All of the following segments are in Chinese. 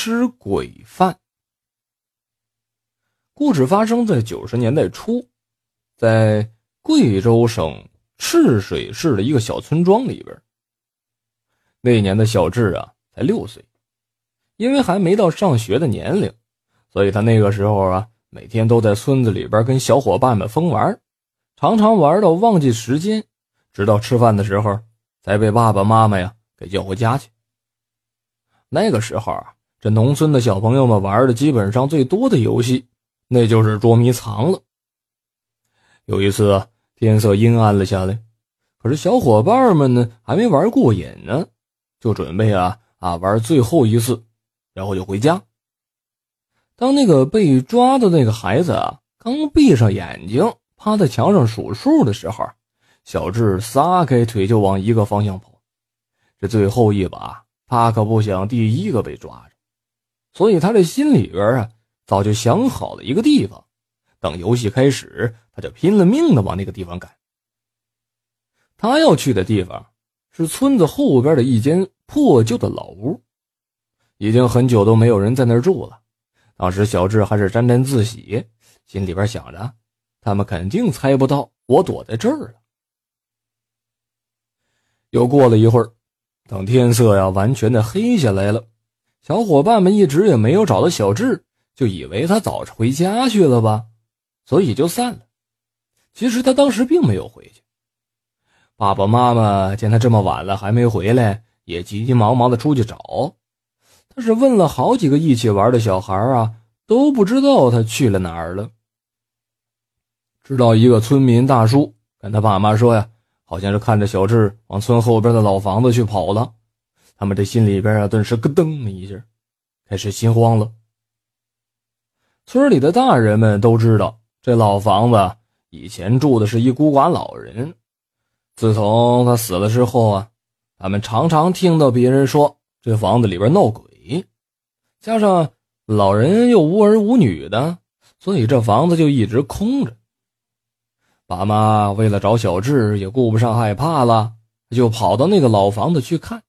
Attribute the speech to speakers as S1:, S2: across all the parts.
S1: 吃鬼饭。故事发生在九十年代初，在贵州省赤水市的一个小村庄里边。那年的小智啊，才六岁，因为还没到上学的年龄，所以他那个时候啊，每天都在村子里边跟小伙伴们疯玩，常常玩到忘记时间，直到吃饭的时候才被爸爸妈妈呀给叫回家去。那个时候啊，这农村的小朋友们玩的基本上最多的游戏。那就是捉迷藏了。有一次，天色阴暗了下来，可是小伙伴们呢还没玩过瘾呢，就准备啊啊玩最后一次，然后就回家。当那个被抓的那个孩子啊刚闭上眼睛，趴在墙上数数的时候，小智撒开腿就往一个方向跑。这最后一把，他可不想第一个被抓着，所以他这心里边啊。早就想好了一个地方，等游戏开始，他就拼了命的往那个地方赶。他要去的地方是村子后边的一间破旧的老屋，已经很久都没有人在那儿住了。当时小智还是沾沾自喜，心里边想着，他们肯定猜不到我躲在这儿了。又过了一会儿，等天色呀完全的黑下来了，小伙伴们一直也没有找到小智。就以为他早是回家去了吧，所以就散了。其实他当时并没有回去。爸爸妈妈见他这么晚了还没回来，也急急忙忙的出去找。但是问了好几个一起玩的小孩啊，都不知道他去了哪儿了。直到一个村民大叔跟他爸妈说呀，好像是看着小智往村后边的老房子去跑了。他们这心里边啊，顿时咯噔了一下，开始心慌了。村里的大人们都知道，这老房子以前住的是一孤寡老人。自从他死了之后啊，他们常常听到别人说这房子里边闹鬼，加上老人又无儿无女的，所以这房子就一直空着。爸妈为了找小智，也顾不上害怕了，就跑到那个老房子去看。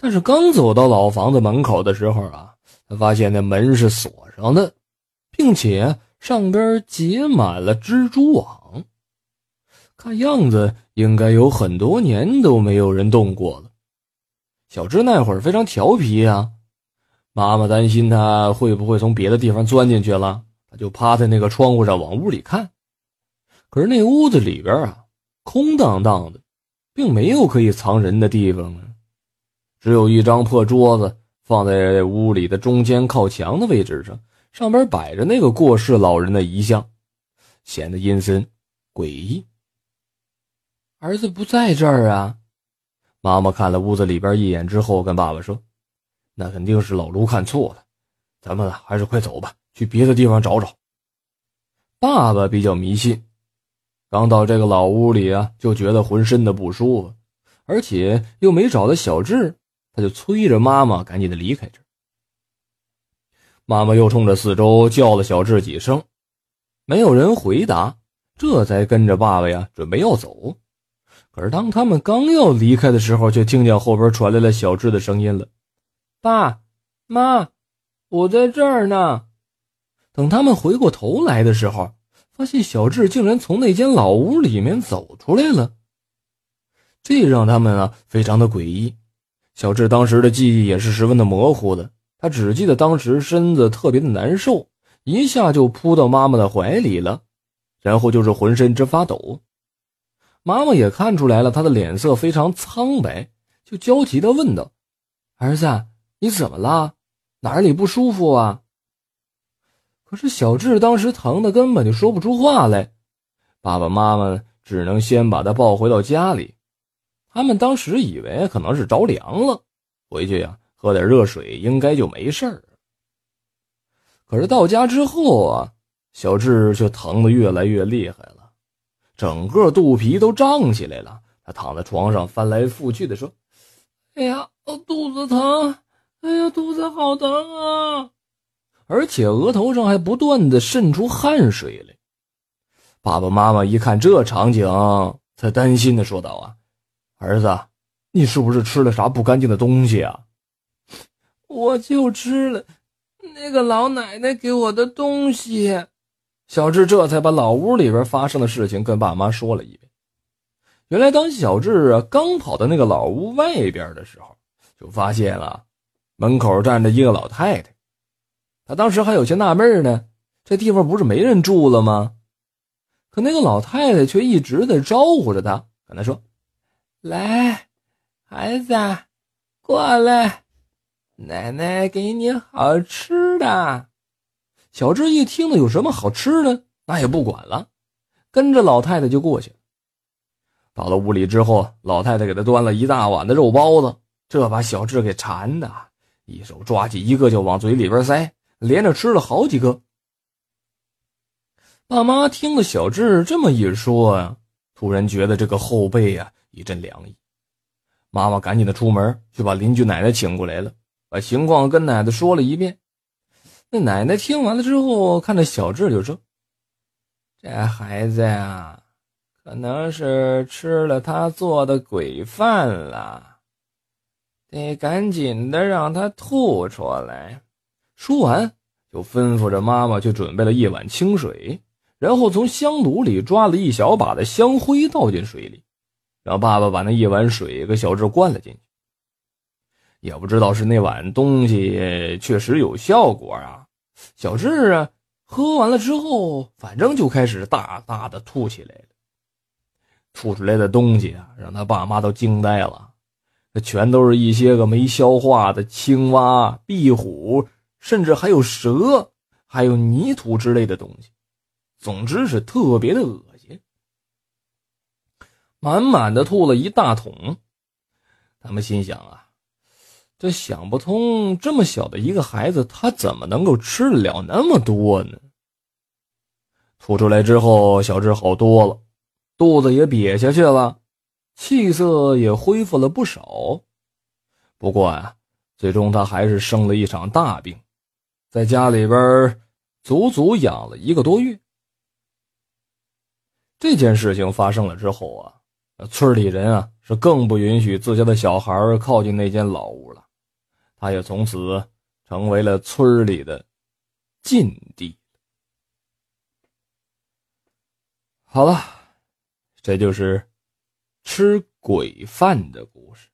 S1: 但是刚走到老房子门口的时候啊，他发现那门是锁上的。并且上边结满了蜘蛛网，看样子应该有很多年都没有人动过了。小芝那会儿非常调皮呀，妈妈担心他会不会从别的地方钻进去了，他就趴在那个窗户上往屋里看。可是那屋子里边啊，空荡荡的，并没有可以藏人的地方啊，只有一张破桌子放在屋里的中间靠墙的位置上。上边摆着那个过世老人的遗像，显得阴森诡异。儿子不在这儿啊！妈妈看了屋子里边一眼之后，跟爸爸说：“那肯定是老卢看错了，咱们还是快走吧，去别的地方找找。”爸爸比较迷信，刚到这个老屋里啊，就觉得浑身的不舒服，而且又没找到小智，就催着妈妈赶紧的离开这。妈妈又冲着四周叫了小智几声，没有人回答，这才跟着爸爸呀准备要走。可是当他们刚要离开的时候，却听见后边传来了小智的声音了：“爸妈，我在这儿呢。”等他们回过头来的时候，发现小智竟然从那间老屋里面走出来了，这让他们啊非常的诡异。小智当时的记忆也是十分的模糊的。他只记得当时身子特别的难受，一下就扑到妈妈的怀里了，然后就是浑身直发抖。妈妈也看出来了，他的脸色非常苍白，就焦急的问道：“儿子，你怎么了？哪里不舒服啊？”可是小智当时疼的根本就说不出话来，爸爸妈妈只能先把他抱回到家里。他们当时以为可能是着凉了，回去呀。喝点热水应该就没事儿。可是到家之后啊，小智却疼得越来越厉害了，整个肚皮都胀起来了。他躺在床上翻来覆去的说：“哎呀，我肚子疼！哎呀，肚子好疼啊！”而且额头上还不断的渗出汗水来。爸爸妈妈一看这场景，才担心的说道：“啊，儿子，你是不是吃了啥不干净的东西啊？”我就吃了那个老奶奶给我的东西。小智这才把老屋里边发生的事情跟爸妈说了一遍。原来，当小智啊刚跑到那个老屋外边的时候，就发现了门口站着一个老太太。他当时还有些纳闷呢，这地方不是没人住了吗？可那个老太太却一直在招呼着他，跟他说：“来，孩子，过来，奶奶给你好吃的。”小智一听呢，有什么好吃的，那也不管了，跟着老太太就过去了。到了屋里之后，老太太给他端了一大碗的肉包子，这把小智给馋的，一手抓起一个就往嘴里边塞，连着吃了好几个。爸妈听了小智这么一说呀，突然觉得这个后背呀一阵凉意。妈妈赶紧的出门去把邻居奶奶请过来了，把情况跟奶奶说了一遍。那奶奶听完了之后，看着小智就说：“这孩子呀。”可能是吃了他做的鬼饭了，得赶紧的让他吐出来。说完，就吩咐着妈妈去准备了一碗清水，然后从香炉里抓了一小把的香灰倒进水里，让爸爸把那一碗水给小智灌了进去。也不知道是那碗东西确实有效果啊，小智啊，喝完了之后，反正就开始大大的吐起来了。吐出来的东西啊，让他爸妈都惊呆了。那全都是一些个没消化的青蛙、壁虎，甚至还有蛇，还有泥土之类的东西。总之是特别的恶心。满满的吐了一大桶。他们心想啊，这想不通，这么小的一个孩子，他怎么能够吃得了那么多呢？吐出来之后，小智好多了。肚子也瘪下去了，气色也恢复了不少。不过啊，最终他还是生了一场大病，在家里边足足养了一个多月。这件事情发生了之后啊，村里人啊是更不允许自家的小孩靠近那间老屋了，他也从此成为了村里的禁地。好了。这就是吃鬼饭的故事。